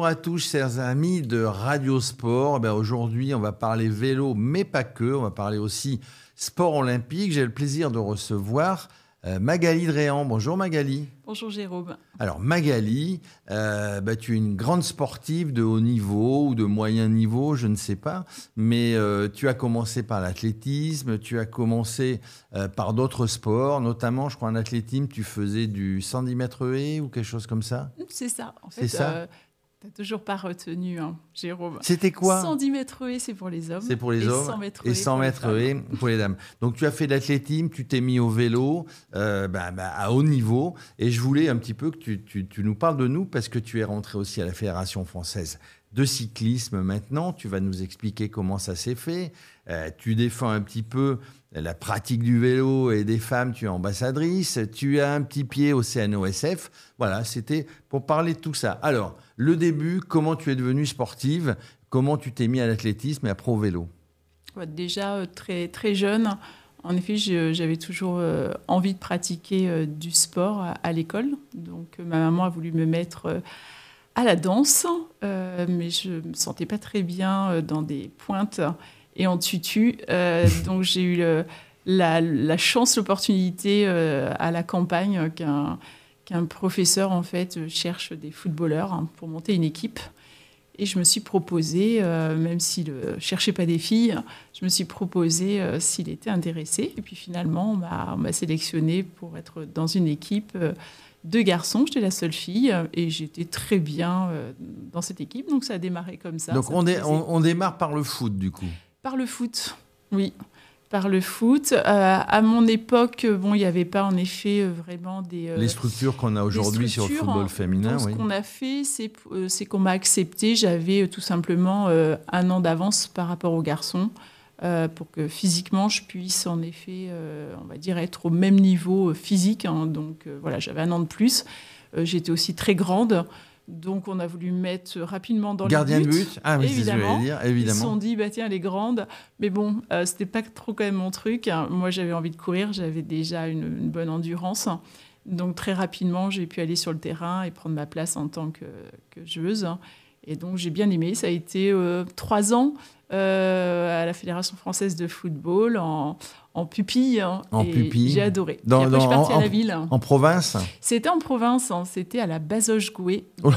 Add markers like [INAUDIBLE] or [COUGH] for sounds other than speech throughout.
Bonjour à tous, chers amis de Radio Sport. Ben, Aujourd'hui, on va parler vélo, mais pas que. On va parler aussi sport olympique. J'ai le plaisir de recevoir euh, Magali Dréan. Bonjour Magali. Bonjour Jérôme. Alors Magali, euh, bah, tu es une grande sportive de haut niveau ou de moyen niveau, je ne sais pas, mais euh, tu as commencé par l'athlétisme, tu as commencé par d'autres sports, notamment je crois en athlétisme, tu faisais du 110 mètres haies ou quelque chose comme ça C'est ça. En C'est ça? T'as toujours pas retenu, hein, Jérôme. C'était quoi 110 mètres haies, c'est pour les hommes. C'est pour les et hommes. 100 mètres et haies 100 pour les mètres haies pour les dames. Donc tu as fait de l'athlétisme, tu t'es mis au vélo euh, bah, bah, à haut niveau. Et je voulais un petit peu que tu, tu- tu nous parles de nous parce que tu es rentré aussi à la Fédération française de cyclisme maintenant. Tu vas nous expliquer comment ça s'est fait. Euh, tu défends un petit peu la pratique du vélo et des femmes, tu es ambassadrice, tu as un petit pied au CNOSF. Voilà, c'était pour parler de tout ça. Alors, le début, comment tu es devenue sportive, comment tu t'es mis à l'athlétisme et après au vélo? Déjà euh, très, très jeune, en effet, j'avais toujours euh, envie de pratiquer du sport à, à l'école. Donc, ma maman a voulu me mettre à la danse, euh, mais je me sentais pas très bien euh, dans des pointes et en tutu. Euh, [LAUGHS] donc, j'ai eu le- la, la chance, l'opportunité euh, à la campagne qu'un qu'un professeur en fait cherche des footballeurs hein, pour monter une équipe. Et je me suis proposé, même s'il ne cherchait pas des filles, je me suis proposé s'il était intéressé. Et puis finalement, on m'a- on m'a sélectionné pour être dans une équipe euh, de garçons. J'étais la seule fille euh, et j'étais très bien euh, dans cette équipe. Donc ça a démarré comme ça. Donc ça on, me dé- plaisait. on- on démarre par le foot du coup. Par le foot, oui. Par le foot. Euh, à mon époque, bon, il n'y avait pas en effet vraiment des... euh, Les structures qu'on a aujourd'hui sur le football hein. féminin, donc, oui. Ce qu'on a fait, c'est euh, qu'on m'a accepté. J'avais tout simplement un an d'avance par rapport aux garçons euh, pour que physiquement je puisse en effet, euh, on va dire, être au même niveau euh, physique. hein. Donc euh, voilà, j'avais un an de plus. J'étais aussi très grande. Donc on a voulu me mettre rapidement dans Gardien le de but Ah oui, c'est ce que évidemment. dire, ils se évidemment. sont dit, bah tiens, elle est grande. Mais bon, c'était pas trop quand même mon truc. hein. Moi, j'avais envie de courir, j'avais déjà une, une bonne endurance. Donc très rapidement, j'ai pu aller sur le terrain et prendre ma place en tant que, que joueuse. Et donc j'ai bien aimé. Ça a été euh, trois ans euh, à la Fédération française de football en, en pupille. hein. En Et pupille. J'ai adoré. Dans- et après, je suis dans- partie en- à la ville. En province, C'était en province, hein. c'était à la Bazoche-Gouet, Oh.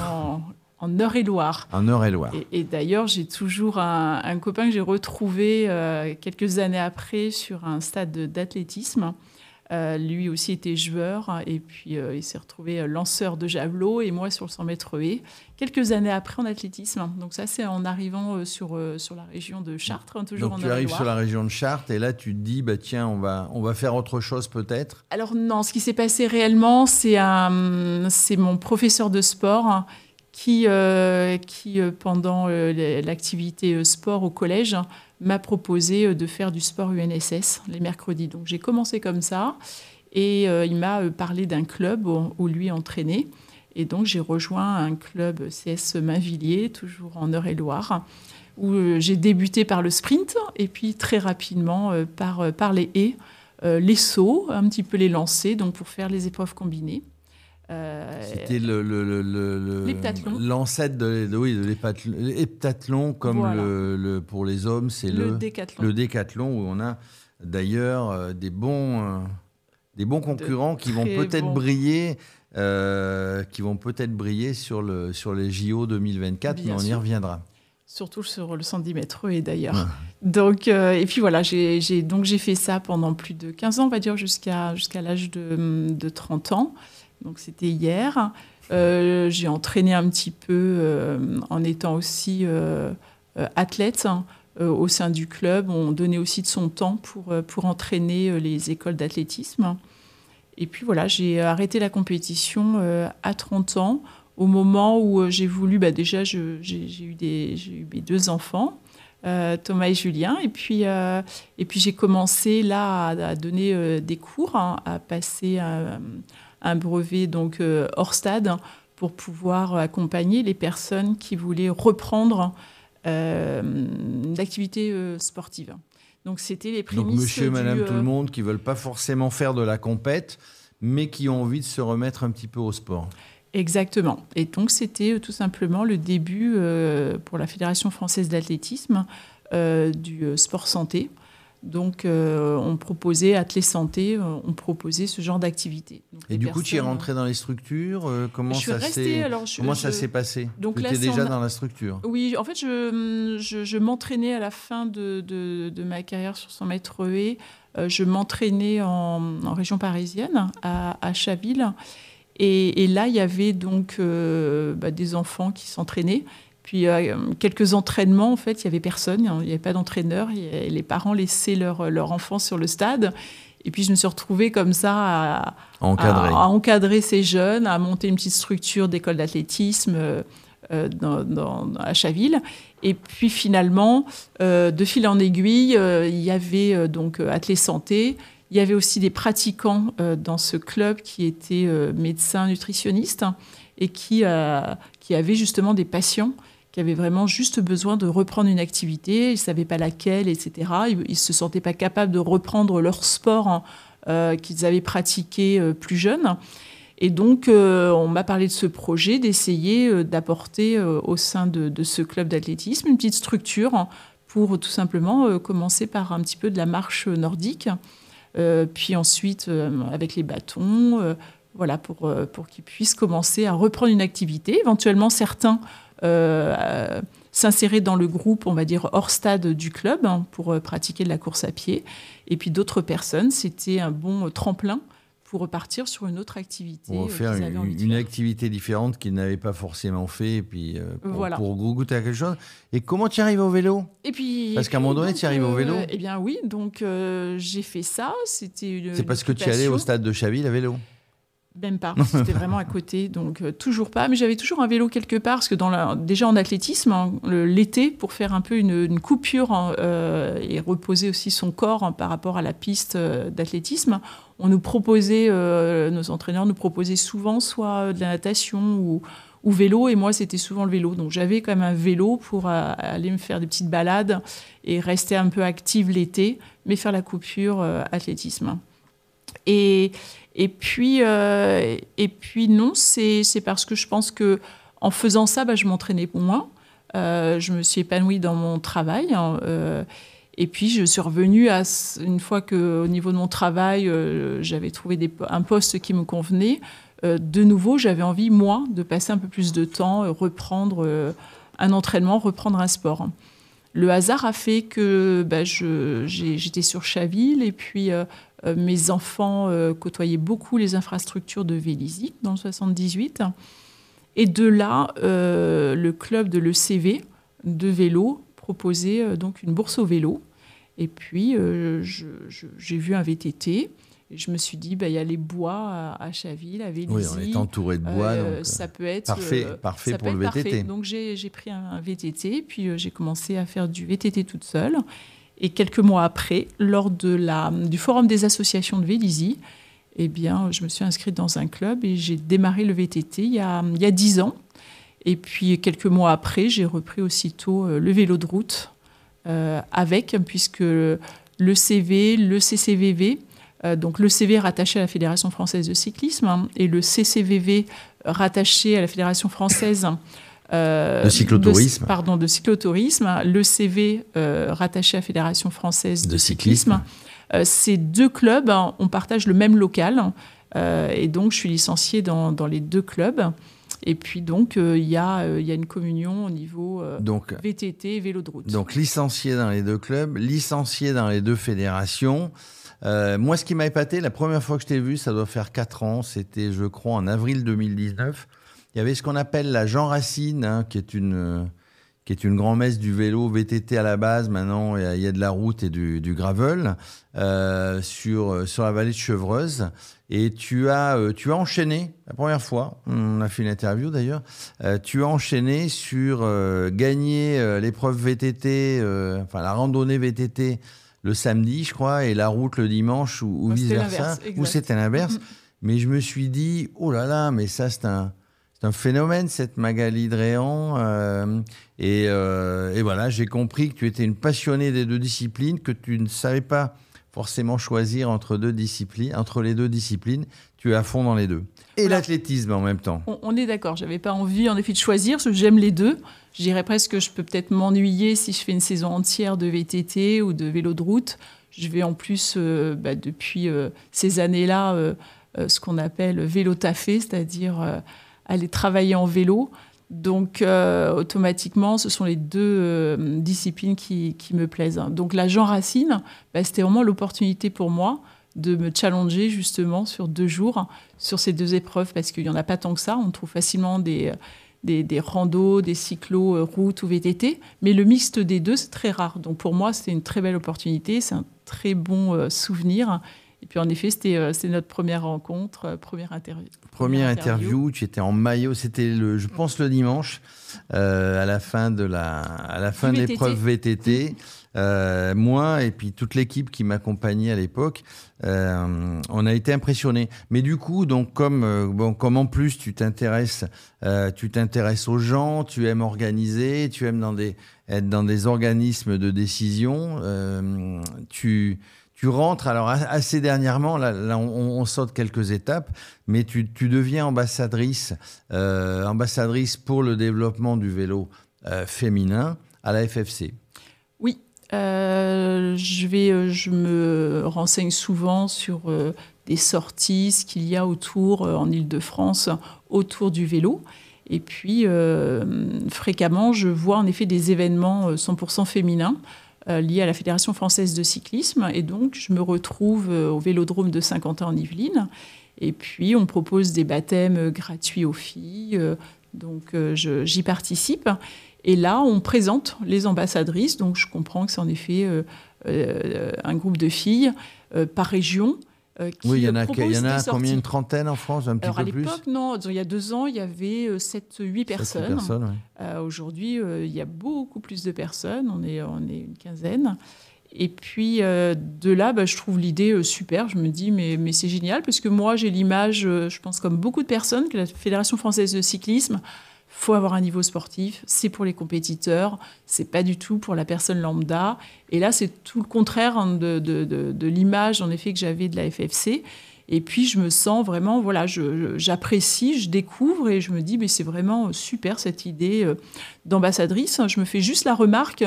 en, Eure-et-Loire. en Eure-et-Loire. Et, et d'ailleurs, j'ai toujours un, un copain que j'ai retrouvé euh, quelques années après sur un stade de- d'athlétisme. Euh, lui aussi était joueur et puis euh, il s'est retrouvé euh, lanceur de javelot et moi sur le 100 mètres haies. Quelques années après en athlétisme. Donc ça, c'est en arrivant euh, sur, sur la région de Chartres, hein, toujours Donc en tu arrives sur la région de Chartres et là tu te dis, bah, tiens, on va, on va faire autre chose peut-être? Alors non, ce qui s'est passé réellement, c'est c'est mon professeur de sport hein, qui, qui pendant l'activité sport au collège, m'a proposé euh, de faire du sport UNSS les mercredis. Donc j'ai commencé comme ça et euh, il m'a euh, parlé d'un club où, lui entraînait. Et donc j'ai rejoint un club CS Mainvilliers, toujours en Eure-et-Loire, où j'ai débuté par le sprint et puis très rapidement par, par les haies les sauts, un petit peu les lancers, donc pour faire les épreuves combinées. Euh, C'était le, le, le- l'ancêtre de, oui, de l'heptathlon. Comme Voilà. le, le- pour les hommes, c'est le, le, décathlon. le décathlon où on a d'ailleurs euh, des bons, euh, des bons concurrents qui vont peut-être briller, euh, qui vont peut-être briller sur, le, sur les JO 2024, Bien mais on y reviendra. Surtout sur le 110 mètres et d'ailleurs. Donc, euh, et puis voilà, j'ai j'ai- donc j'ai fait ça pendant plus de 15 ans, on va dire, jusqu'à jusqu'à l'âge de, de 30 ans. Donc c'était hier. Euh, j'ai entraîné un petit peu euh, en étant aussi euh, athlète hein, au sein du club. On donnait aussi de son temps pour, pour entraîner les écoles d'athlétisme. Et puis voilà, j'ai arrêté la compétition à 30 ans, au moment où j'ai voulu, bah, déjà, j'ai eu, eu mes deux enfants, Thomas et Julien, et puis, puis j'ai commencé là à, donner des cours, hein, à passer un brevet donc euh, hors stade pour pouvoir accompagner les personnes qui voulaient reprendre euh, l'activité euh, sportive. Donc c'était les prémices Donc monsieur et madame euh, tout le monde qui veulent pas forcément faire de la compète, mais qui ont envie de se remettre un petit peu au sport. Exactement. Et donc, c'était tout simplement le début pour la Fédération française d'athlétisme du sport santé. Donc, euh, on proposait, Athlé Santé, euh, on proposait ce genre d'activité. Et du coup, tu es rentré dans les structures euh, Comment ça s'est Comment ça s'est passé? Donc Tu étais déjà dans la structure Oui, en fait, je, je, m'entraînais à la fin de, de, ma carrière sur 100 mètres haies. je m'entraînais en, en, région parisienne, à, à Chaville. Et, et, là, il y avait donc bah, des enfants qui s'entraînaient. Puis euh, quelques entraînements, en fait, il n'y avait personne, il n'y avait pas d'entraîneur. Les parents laissaient leur, leur enfant sur le stade. Et puis je me suis retrouvée comme ça à, encadrer. ces jeunes, à monter une petite structure d'école d'athlétisme euh, dans, à Chaville. Et puis finalement, euh, de fil en aiguille, il y avait donc Athlé Santé. Il y avait aussi des pratiquants dans ce club qui étaient médecins nutritionnistes et qui, qui avaient justement des patients qui avaient vraiment juste besoin de reprendre une activité, ils ne savaient pas laquelle, etc. Ils ne se sentaient pas capables de reprendre leur sport euh, qu'ils avaient pratiqué euh, plus jeunes. Et donc, euh, on m'a parlé de ce projet, d'essayer d'apporter au sein de, ce club d'athlétisme une petite structure pour tout simplement commencer par un petit peu de la marche nordique, puis ensuite avec les bâtons, voilà, pour, pour qu'ils puissent commencer à reprendre une activité. Éventuellement, certains s'insérer dans le groupe, on va dire, hors stade du club hein, pour euh, pratiquer de la course à pied. Et puis d'autres personnes, c'était un bon tremplin pour repartir sur une autre activité. Pour euh, faire une, activité différente qu'ils n'avaient pas forcément fait, et puis pour, voilà. pour, goûter à quelque chose. Et comment tu arrives au vélo? Et puis, Parce qu'à un moment donné, tu arrives au vélo Eh bien oui, donc j'ai fait ça. C'était C'est parce que tu allais au stade de Chaville à vélo même pas, c'était vraiment à côté, donc euh, toujours pas. Mais j'avais toujours un vélo quelque part, parce que déjà en athlétisme, hein, l'été, pour faire un peu une, coupure hein, euh, et reposer aussi son corps hein, par rapport à la piste euh, d'athlétisme, on nous proposait, nos entraîneurs nous proposaient souvent soit de la natation ou vélo, et moi c'était souvent le vélo. Donc j'avais quand même un vélo pour aller me faire des petites balades et rester un peu active l'été, mais faire la coupure athlétisme. Et, et puis, euh, et puis non, c'est parce que je pense que en faisant ça, bah, je m'entraînais moins. Euh, je me suis épanouie dans mon travail. Hein, euh, et puis, je suis revenue à, une fois qu'au niveau de mon travail, j'avais trouvé un poste qui me convenait. de nouveau, j'avais envie, moi, de passer un peu plus de temps, reprendre un entraînement, reprendre un sport. Le hasard a fait que bah, j'étais sur Chaville et puis euh, mes enfants euh, côtoyaient beaucoup les infrastructures de Vélizy dans le 78. Et de là, euh, le club de l'ECV de vélo proposait donc une bourse au vélo. Et puis, j'ai vu un VTT. Et je me suis dit, bah, il y a les bois à, Chaville, à Vélizy. Oui, on est entouré de bois. ça peut être parfait, parfait pour le VTT. Donc j'ai pris un, VTT, puis j'ai commencé à faire du VTT toute seule. Et quelques mois après, lors de la, du Forum des associations de Vélizy, eh bien, je me suis inscrite dans un club et j'ai démarré le VTT il y a, 10 ans. Et puis quelques mois après, j'ai repris aussitôt euh, le vélo de route euh, avec, puisque le CV, le CCVV, euh, donc le CV rattaché à la Fédération française de cyclisme hein, et le CCVV rattaché à la Fédération française de cyclotourisme. pardon, de cyclotourisme, le CV euh, rattaché à Fédération française de, cyclisme. Euh, ces deux clubs, hein, on partage le même local. et donc, je suis licenciée dans, dans les deux clubs. Et puis, donc, il y, a, y a une communion au niveau donc, VTT et vélo de route. Donc, licencié dans les deux clubs, licencié dans les deux fédérations. moi, ce qui m'a épaté, la première fois que je t'ai vu, ça doit faire 4 ans, c'était, je crois, en avril 2019. Il y avait ce qu'on appelle la Jean Racine, hein, qui est une qui est une grand-messe du vélo VTT à la base. Maintenant, il y a, de la route et du, gravel euh, sur, sur la vallée de Chevreuse. Et tu as, euh, tu as enchaîné, la première fois, on a fait une interview d'ailleurs, euh, tu as enchaîné sur gagner l'épreuve VTT, enfin la randonnée VTT le samedi, je crois, et la route le dimanche ou, vice-versa. Ou c'était l'inverse. Mm-hmm. Mais je me suis dit, oh là là, mais ça c'est un un phénomène, cette Magali Dréan. Euh, euh, et, voilà, j'ai compris que tu étais une passionnée des deux disciplines, que tu ne savais pas forcément choisir entre, deux disciplines, entre les deux disciplines. tu es à fond dans les deux. Et l'athlétisme en même temps. On, est d'accord. J'avais pas envie, en effet, de choisir, parce que j'aime les deux. Je dirais presque que je peux peut-être m'ennuyer si je fais une saison entière de VTT ou de vélo de route. Je vais en plus, euh, bah, depuis ces années-là, ce qu'on appelle vélo taffé, c'est-à-dire aller travailler en vélo. Donc, automatiquement, ce sont les deux disciplines qui, me plaisent. Donc, la Jean Racine, bah, c'était vraiment l'opportunité pour moi de me challenger justement sur deux jours sur ces deux épreuves parce qu'il n'y en a pas tant que ça. On trouve facilement des, des, des randos, des cyclos, euh, routes ou VTT, mais le mixte des deux, c'est très rare. Donc pour moi, c'était une très belle opportunité, c'est un très bon euh, souvenir. Et puis en effet, c'était euh, notre première rencontre, première interview. Première interview, tu étais en maillot, c'était le, je pense le dimanche, à la fin de la, à la fin de l'épreuve VTT. Euh, moi et puis toute l'équipe qui m'accompagnait à l'époque, euh, on a été impressionnés. Mais du coup, donc comme euh, bon, comme en plus tu t'intéresses, tu t'intéresses aux gens, tu aimes organiser, tu aimes dans des être dans des organismes de décision, tu tu rentres, alors assez dernièrement, là, on, saute quelques étapes, mais tu, deviens ambassadrice, ambassadrice pour le développement du vélo féminin à la FFC. Euh, je, vais, euh, je me renseigne souvent sur euh, des sorties, ce qu'il y a autour, en Ile-de-France, autour du vélo. Et puis, fréquemment, je vois en effet des événements 100% féminins liés à la Fédération française de cyclisme. Et donc, je me retrouve au vélodrome de Saint-Quentin en Yvelines. Et puis, on propose des baptêmes gratuits aux filles. donc, j'y participe. Et là, on présente les ambassadrices. Donc, je comprends que c'est en effet euh, euh, un groupe de filles euh, par région. Qui oui, il y en a, y en a combien? Une trentaine en France, un petit peu plus À l'époque, non. Il y a deux ans, il y avait 7-8 personnes. personnes Aujourd'hui, il y a beaucoup plus de personnes. On est, on est une quinzaine. Et puis de là, bah, je trouve l'idée super. Je me dis, mais, mais c'est génial, parce que moi, j'ai l'image, je pense comme beaucoup de personnes, que la Fédération française de cyclisme faut avoir un niveau sportif, c'est pour les compétiteurs, c'est pas du tout pour la personne lambda. Et là, c'est tout le contraire hein, de, de, de, l'image, en effet, que j'avais de la FFC. Et puis, je me sens vraiment, voilà, j'apprécie, je, découvre et je me dis, mais c'est vraiment super cette idée euh, d'ambassadrice. Je me fais juste la remarque,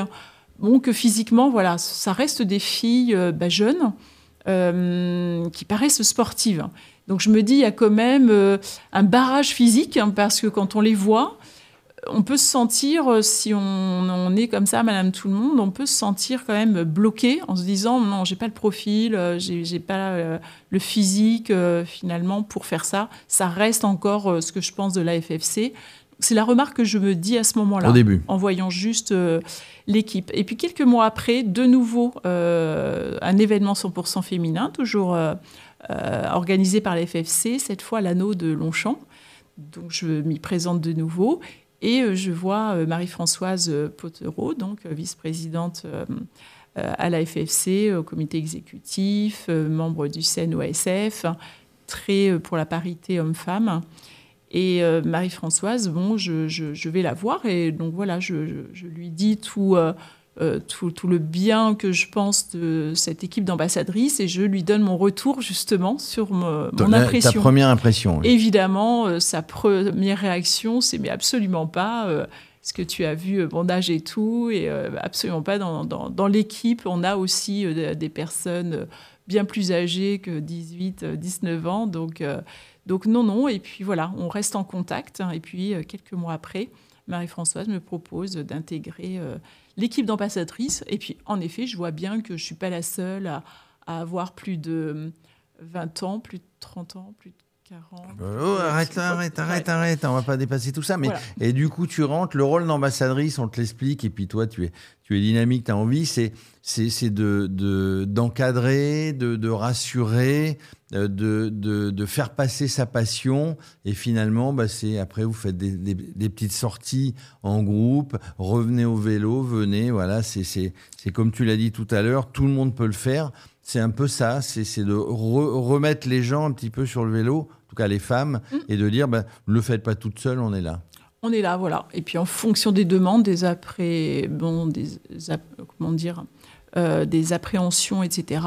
bon, que physiquement, voilà, ça reste des filles euh, bah, jeunes qui paraissent sportives. Donc je me dis, il y a quand même euh, un barrage physique, hein, parce que quand on les voit, on peut se sentir, euh, si on, est comme ça, Madame Tout le Monde, on peut se sentir quand même bloqué en se disant, non, j'ai pas le profil, euh, j'ai pas le physique finalement pour faire ça. Ça reste encore ce que je pense de la FFC. C'est la remarque que je me dis à ce moment-là, en voyant juste l'équipe. Et puis quelques mois après, de nouveau, un événement 100% féminin, toujours euh, organisé par la FFC, cette fois l'anneau de Longchamp. Donc je m'y présente de nouveau et euh, je vois euh, Marie-Françoise Potereau, donc vice-présidente à la FFC, au comité exécutif, membre du CNOSF, très pour la parité homme-femme. Et Marie-Françoise, bon, je, vais la voir et donc voilà, je, lui dis tout, euh, tout, le bien que je pense de cette équipe d'ambassadrices et je lui donne mon retour justement sur mon, impression. Ta première impression. Évidemment, euh, sa première réaction, c'est mais absolument pas euh, ce que tu as vu, bandage et tout, et absolument pas dans, dans, l'équipe. On a aussi des personnes bien plus âgées que 18, 19 ans, donc, donc non, non. Et puis voilà, on reste en contact. Hein. et puis quelques mois après, Marie-Françoise me propose d'intégrer l'équipe d'ambassadrices. Et puis, en effet, je vois bien que je ne suis pas la seule à, avoir plus de 20 ans, plus de 30 ans, plus de 40. Oh, arrête, arrête, arrête, arrête, on va pas dépasser tout ça. Mais, Et du coup, tu rentres, le rôle d'ambassadrice, on te l'explique, et puis toi, tu es, tu es dynamique, tu as envie, c'est, c'est, de, d'encadrer, de, de, rassurer, euh, de, de, de, faire passer sa passion. Et finalement, bah, c'est, après, vous faites des, des, petites sorties en groupe, revenez au vélo, venez, voilà, c'est, c'est, c'est comme tu l'as dit tout à l'heure, tout le monde peut le faire. C'est un peu ça, c'est, c'est de remettre les gens un petit peu sur le vélo, cas les femmes, mm. et de dire, bah, ne le faites pas toute seule, on est là. On est là, voilà. Et puis en fonction des demandes, des après, bon, des, comment dire, euh, des appréhensions, etc.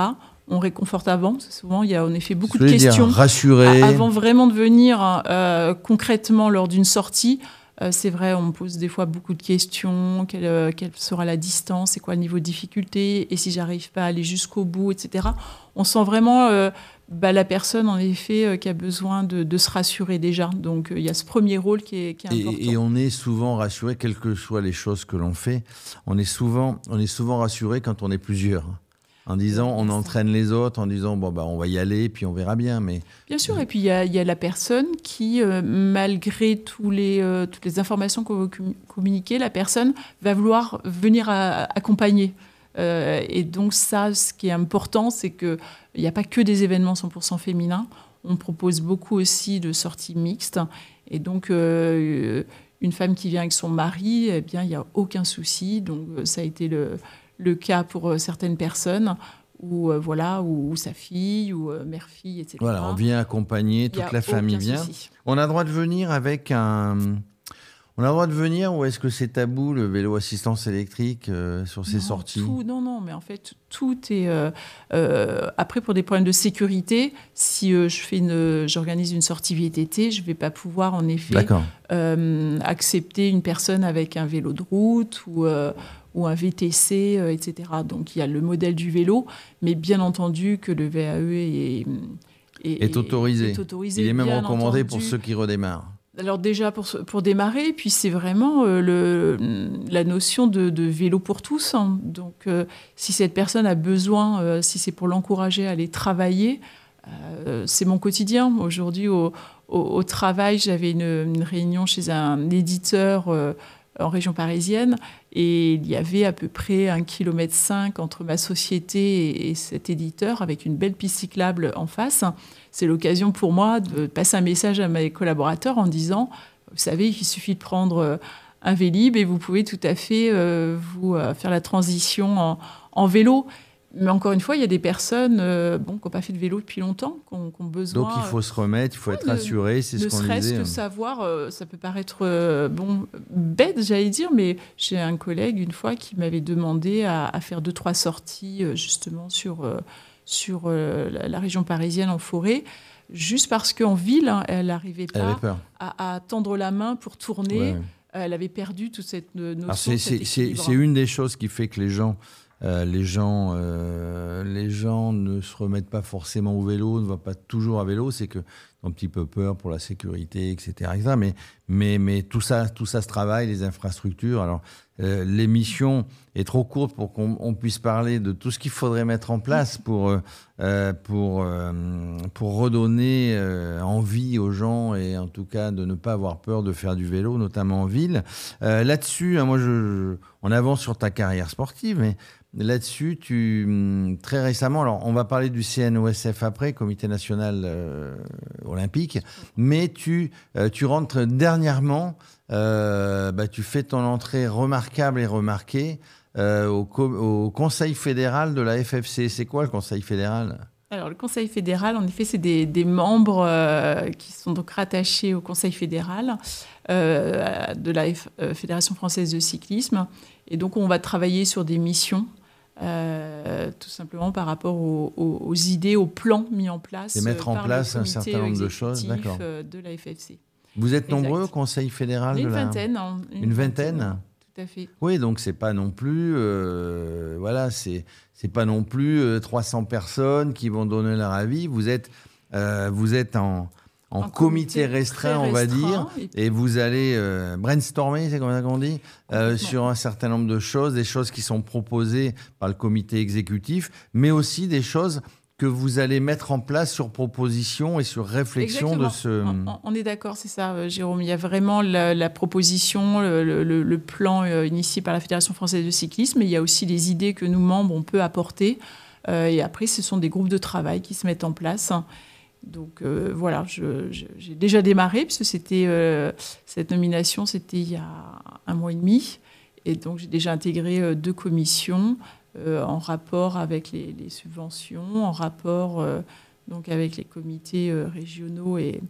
on réconforte avant. Souvent, il y a en effet beaucoup de questions. rassurer. Avant vraiment de venir euh, concrètement lors d'une sortie, euh, c'est vrai, on me pose des fois beaucoup de questions. Quelle, quelle sera la distance? C'est quoi le niveau de difficulté? Et si j'arrive pas à aller jusqu'au bout, etc. On sent vraiment bah, la personne, en effet, euh, qui a besoin de, se rassurer déjà. Donc, euh, il y a ce premier rôle qui est, important. Et, on est souvent rassuré, quelles que soient les choses que l'on fait, on est souvent, on est souvent rassuré quand on est plusieurs. En disant, on entraîne les autres, en disant, bon, bah, on va y aller, puis on verra bien. Mais... Bien sûr, et puis il y, a, la personne qui, euh, malgré tous les, toutes les informations qu'on veut communiquer, la personne va vouloir venir accompagner. et donc ça, ce qui est important, c'est que il n'y a pas que des événements 100% féminins. On propose beaucoup aussi de sorties mixtes. Et donc, euh, une femme qui vient avec son mari, eh bien, il n'y a aucun souci. Donc, euh, ça a été le, le cas pour euh, certaines personnes ou voilà, ou, sa fille, ou mère-fille, etc. Voilà, on vient accompagner, toute la famille vient. On a le droit de venir avec un, on a le droit de venir ou est-ce que c'est tabou le vélo assistance électrique euh, sur ces sorties? Non, non, mais en fait tout est euh, euh, après pour des problèmes de sécurité. Si je fais une, j'organise une sortie VTT, je vais pas pouvoir en effet accepter une personne avec un vélo de route ou ou un VTC, etc. Donc il y a le modèle du vélo, mais bien entendu que le VAE est, est, autorisé. Il est même recommandé pour ceux qui redémarrent. Alors déjà pour, pour démarrer, puis c'est vraiment euh, le, la notion de, vélo pour tous. Hein. Donc euh, si cette personne a besoin, euh, si c'est pour l'encourager à aller travailler, c'est mon quotidien. Aujourd'hui au, au, travail, j'avais une, une, réunion chez un éditeur en région parisienne et il y avait à peu près un kilomètre cinq entre ma société et, cet éditeur avec une belle piste cyclable en face. C'est l'occasion pour moi de passer un message à mes collaborateurs en disant, vous savez, il suffit de prendre euh, un Vélib et vous pouvez tout à fait euh, vous euh, faire la transition en, en vélo. Mais encore une fois, il y a des personnes euh, bon, qui n'ont pas fait de vélo depuis longtemps, qui ont, besoin. Donc il faut se remettre, il faut être rassuré, c'est ce qu'on disait. Ne serait-ce que savoir, euh, ça peut paraître euh, bon, bête, j'allais dire, mais j'ai un collègue une fois qui m'avait demandé à, faire deux, trois sorties justement sur, sur la, région parisienne en forêt, juste parce qu'en ville, hein, elle n'arrivait pas à, tendre la main pour tourner. Elle avait perdu toute cette notion. C'est une des choses qui fait que les gens euh, les, gens, euh, les gens ne se remettent pas forcément au vélo, ne vont pas toujours à vélo, c'est qu'ils ont un petit peu peur pour la sécurité, etc. Mais, mais, mais tout, ça, tout ça se travaille, les infrastructures. Alors, euh, l'émission est trop courte pour qu'on puisse parler de tout ce qu'il faudrait mettre en place pour, pour, pour redonner envie aux gens et en tout cas de ne pas avoir peur de faire du vélo, notamment en ville. Là-dessus, hein, moi, je, on avance sur ta carrière sportive, mais Là-dessus, tu hum, très récemment, alors on va parler du CNOSF après, Comité national euh, olympique, mais tu, euh, tu rentres dernièrement, euh, bah, tu fais ton entrée remarquable et remarquée au, Conseil fédéral de la FFC. C'est quoi le Conseil fédéral? Alors, le Conseil fédéral, en effet, c'est des, membres qui sont donc rattachés au Conseil fédéral de la Fédération française de cyclisme. Et donc, on va travailler sur des missions euh, tout simplement par rapport aux, idées, aux plans mis en place. Et mettre en place un certain nombre de choses, d'accord. Euh, de la FFC. Vous êtes nombreux au Conseil fédéral une de la... vingtaine. Hein, une, vingtaine. Tout à fait. Oui, donc c'est pas non plus, euh, voilà, c'est c'est pas non plus 300 personnes qui vont donner leur avis. Vous êtes vous êtes en en, comité, restreint, on va dire, et, vous allez euh, brainstormer, c'est comme ça qu'on dit, euh, sur un certain nombre de choses, des choses qui sont proposées par le comité exécutif, mais aussi des choses que vous allez mettre en place sur proposition et sur réflexion de ce... On, est d'accord, c'est ça, euh, Jérôme. Il y a vraiment la, proposition, le, plan initié par la Fédération française de cyclisme, mais il y a aussi les idées que nous, membres, on peut apporter. et après, ce sont des groupes de travail qui se mettent en place. Donc euh, voilà, j'ai déjà démarré, puisque c'était, euh, cette nomination, c'était il y a un mois et demi. Et donc j'ai déjà intégré euh, deux commissions en rapport avec les, subventions, en rapport donc avec les comités régionaux et,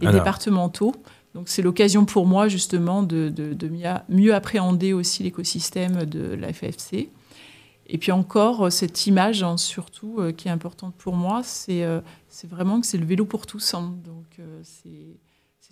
départementaux. Donc c'est l'occasion pour moi justement de, de mieux appréhender aussi l'écosystème de la FFC. Et puis encore, cette image, hein, surtout, qui est importante pour moi, c'est vraiment que c'est le vélo pour tous. Hein. Donc, c'est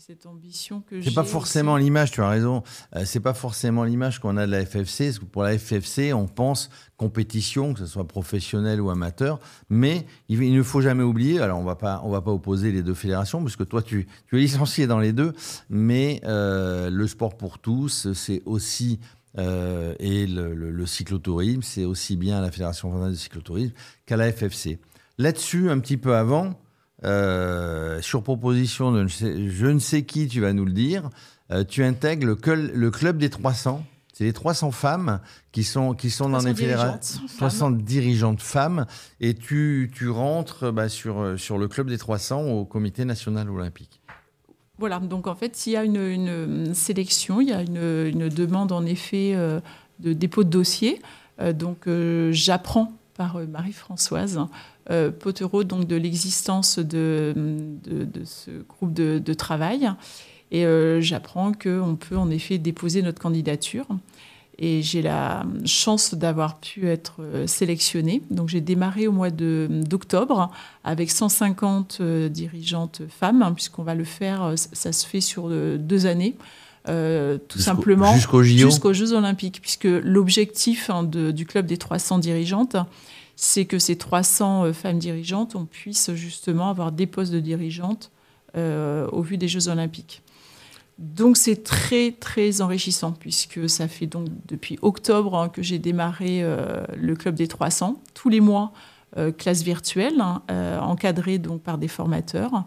cette ambition que j'ai. C'est pas forcément l'image, tu as raison. Euh, c'est pas forcément l'image qu'on a de la FFC. Parce que pour la FFC, on pense compétition, que ce soit professionnel ou amateur. Mais il, ne faut jamais oublier. Alors, on va pas, on va pas opposer les deux fédérations, parce que toi, tu, tu es licencié dans les deux. Mais euh, le sport pour tous, c'est aussi euh, et le, le cyclotourisme, c'est aussi bien à la Fédération française de cyclotourisme qu'à la FFC. Là-dessus, un petit peu avant, euh, sur proposition de je ne sais qui, tu vas nous le dire, euh, tu intègres le, club des 300. C'est les 300 femmes qui sont, qui sont dans les fédérations. 300 dirigeantes femmes. Et tu, tu rentres bah, sur, sur le club des 300 au comité national olympique. Voilà, donc en fait, il y a une, sélection, il y a une, demande en effet euh, de dépôt de dossier. donc j'apprends par Marie-Françoise euh, Potereau donc de l'existence de, ce groupe de, travail. Et euh, j'apprends qu'on peut en effet déposer notre candidature. Et j'ai la chance d'avoir pu être euh, sélectionnée. Donc j'ai démarré au mois d'octobre avec 150 dirigeantes femmes, hein, puisqu'on va le faire, ça se fait sur deux années. tout simplement jusqu'aux Jeux Olympiques, puisque l'objectif hein, du club des 300 dirigeantes, c'est que ces 300 euh, femmes dirigeantes, on puisse justement avoir des postes de dirigeantes euh, au vu des Jeux Olympiques. Donc c'est très très enrichissant puisque ça fait donc depuis octobre hein, que j'ai démarré euh, le club des 300 tous les mois classe virtuelle hein, encadrée donc par des formateurs.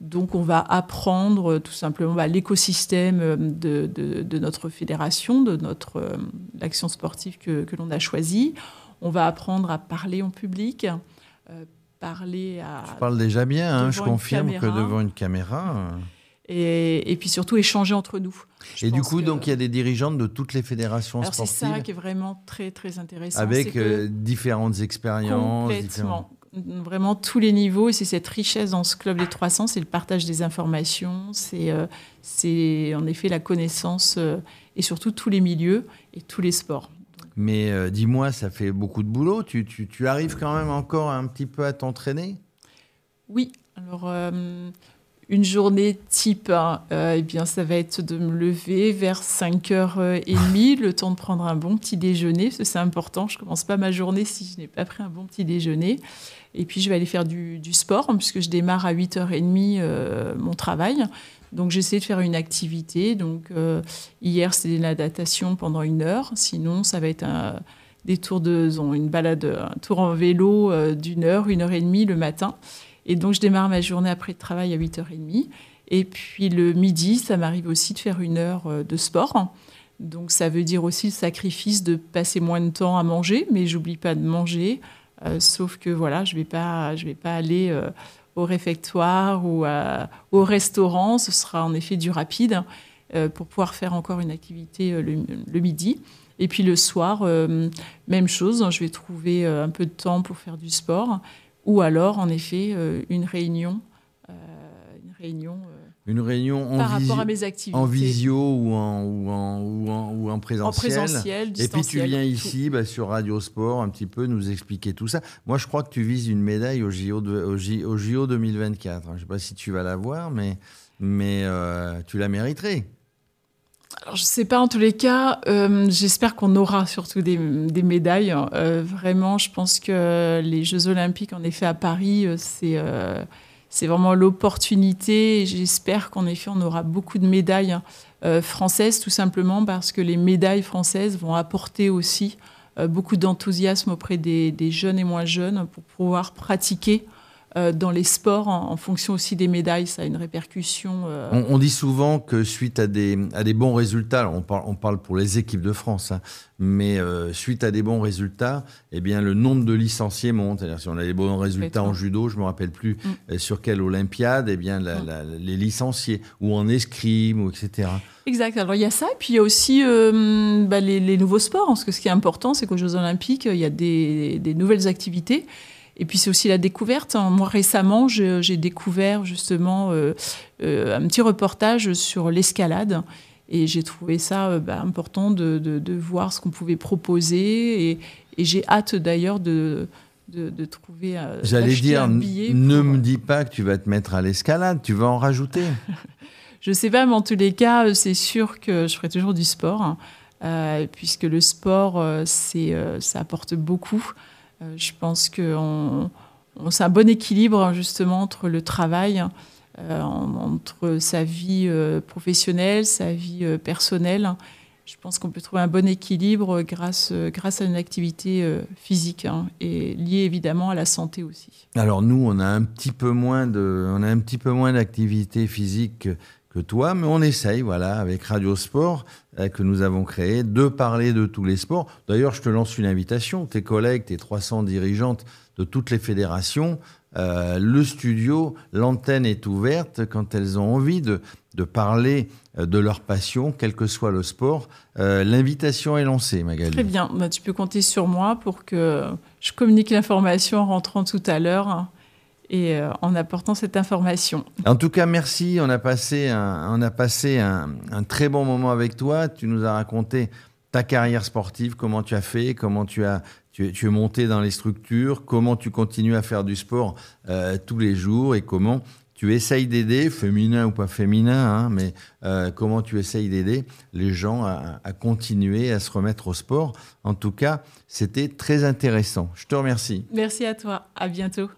Donc on va apprendre tout simplement bah, l'écosystème de, notre fédération, de notre l'action sportive que, que l'on a choisie. On va apprendre à parler en public, euh, parler à. Tu parles déjà bien, hein, je confirme que devant une caméra. Et, puis surtout échanger entre nous. et du coup, donc il y a des dirigeantes de toutes les fédérations Alors sportives. C'est ça qui est vraiment très très intéressant. Avec euh, différentes expériences. Complètement. Vraiment tous les niveaux. Et c'est cette richesse dans ce club des 300, c'est le partage des informations, c'est euh, c'est en effet la connaissance et surtout tous les milieux et tous les sports. Mais euh, dis-moi, ça fait beaucoup de boulot. Tu, arrives quand même encore un petit peu à t'entraîner? Oui. Alors, euh, une journée type, hein, euh, eh bien, ça va être de me lever vers 5h30, le temps de prendre un bon petit déjeuner, parce que c'est important. Je commence pas ma journée si je n'ai pas pris un bon petit déjeuner. Et puis, je vais aller faire du, sport, puisque je démarre à 8h30 mon travail. Donc j'essaie de faire une activité. Donc euh, hier c'était la datation pendant une heure. Sinon ça va être un, des tours de une balade, un tour en vélo euh, d'une heure, une heure et demie le matin. Et donc je démarre ma journée après le travail à 8h30. Et puis le midi, ça m'arrive aussi de faire une heure euh, de sport. Donc ça veut dire aussi le sacrifice de passer moins de temps à manger, mais j'oublie pas de manger. sauf que voilà, je vais vais pas aller au réfectoire ou au restaurant. Ce sera en effet du rapide euh, pour pouvoir faire encore une activité euh, le, midi. Et puis le soir, euh, même chose, je vais trouver un peu de temps pour faire du sport ou alors en effet une réunion. une réunion une réunion en, par rapport à mes activités. en visio ou en, ou en, ou en, ou en présentiel. En présentiel, Et puis tu viens ici bah, sur Radio Sport un petit peu nous expliquer tout ça. Moi, je crois que tu vises une médaille au JO, de, au, JO, 2024. Je ne sais pas si tu vas l'avoir, mais, mais euh, tu la mériterais. Alors, je ne sais pas, en tous les cas, euh, j'espère qu'on aura surtout des, des médailles. Euh, vraiment, je pense que les Jeux Olympiques, en effet, à Paris, c'est c'est vraiment l'opportunité. J'espère qu'en effet, on aura beaucoup de médailles euh, françaises, tout simplement parce que les médailles françaises vont apporter aussi euh, beaucoup d'enthousiasme auprès des, jeunes et moins jeunes pour pouvoir pratiquer euh, dans les sports, en, fonction aussi des médailles, ça a une répercussion. On, dit souvent que suite à des, à des bons résultats, on parle, on parle pour les équipes de France, hein, mais euh, suite à des bons résultats, eh bien, le nombre de licenciés monte. C'est-à-dire, si on a des bons résultats en judo, je ne me rappelle plus mm. euh, sur quelle Olympiade, eh bien, mm. les licenciés, ou en escrime, ou etc. Exact. Alors, il y a ça, et puis il y a aussi euh, bah, les, nouveaux sports. Parce que ce qui est important, c'est qu'aux Jeux Olympiques, il y a des, des nouvelles activités. Et puis c'est aussi la découverte. Moi récemment, j'ai découvert justement un petit reportage sur l'escalade et j'ai trouvé ça euh, bah, important de, de, voir ce qu'on pouvait proposer et, Et j'ai hâte d'ailleurs de, de, trouver. Euh, J'allais dire, ne me dis pas que tu vas te mettre à l'escalade, tu vas en rajouter. [LAUGHS] je sais pas, mais en tous les cas, c'est sûr que je ferai toujours du sport, hein. euh, puisque le sport, c'est, ça apporte beaucoup. Je pense que c'est un bon équilibre justement entre le travail, entre sa vie professionnelle, sa vie personnelle je pense qu'on peut trouver un bon équilibre grâce, grâce à une activité euh, physique hein, et liée évidemment à la santé aussi. Alors nous, on a un petit peu moins on a un petit peu moins d'activité physique toi, mais on essaye, voilà, avec Radio Sport euh, que nous avons créé, de parler de tous les sports. D'ailleurs, je te lance une invitation, tes collègues, tes 300 dirigeantes de toutes les fédérations, euh, le studio, l'antenne est ouverte quand elles ont envie de, de parler euh, de leur passion, quel que soit le sport. L'invitation est lancée, Magali. Très bien, bah, tu peux compter sur moi pour que je communique l'information en rentrant tout à l'heure et euh, en apportant cette information. En tout cas, merci. On a passé, un, on a passé un, très bon moment avec toi. Tu nous as raconté ta carrière sportive, comment tu as fait, comment tu as tu es, monté dans les structures, comment tu continues à faire du sport tous les jours et comment tu essayes d'aider, féminin ou pas féminin, hein, mais euh, comment tu essayes d'aider les gens à, à, continuer à se remettre au sport. En tout cas, c'était très intéressant. Je te remercie. Merci à toi. À bientôt.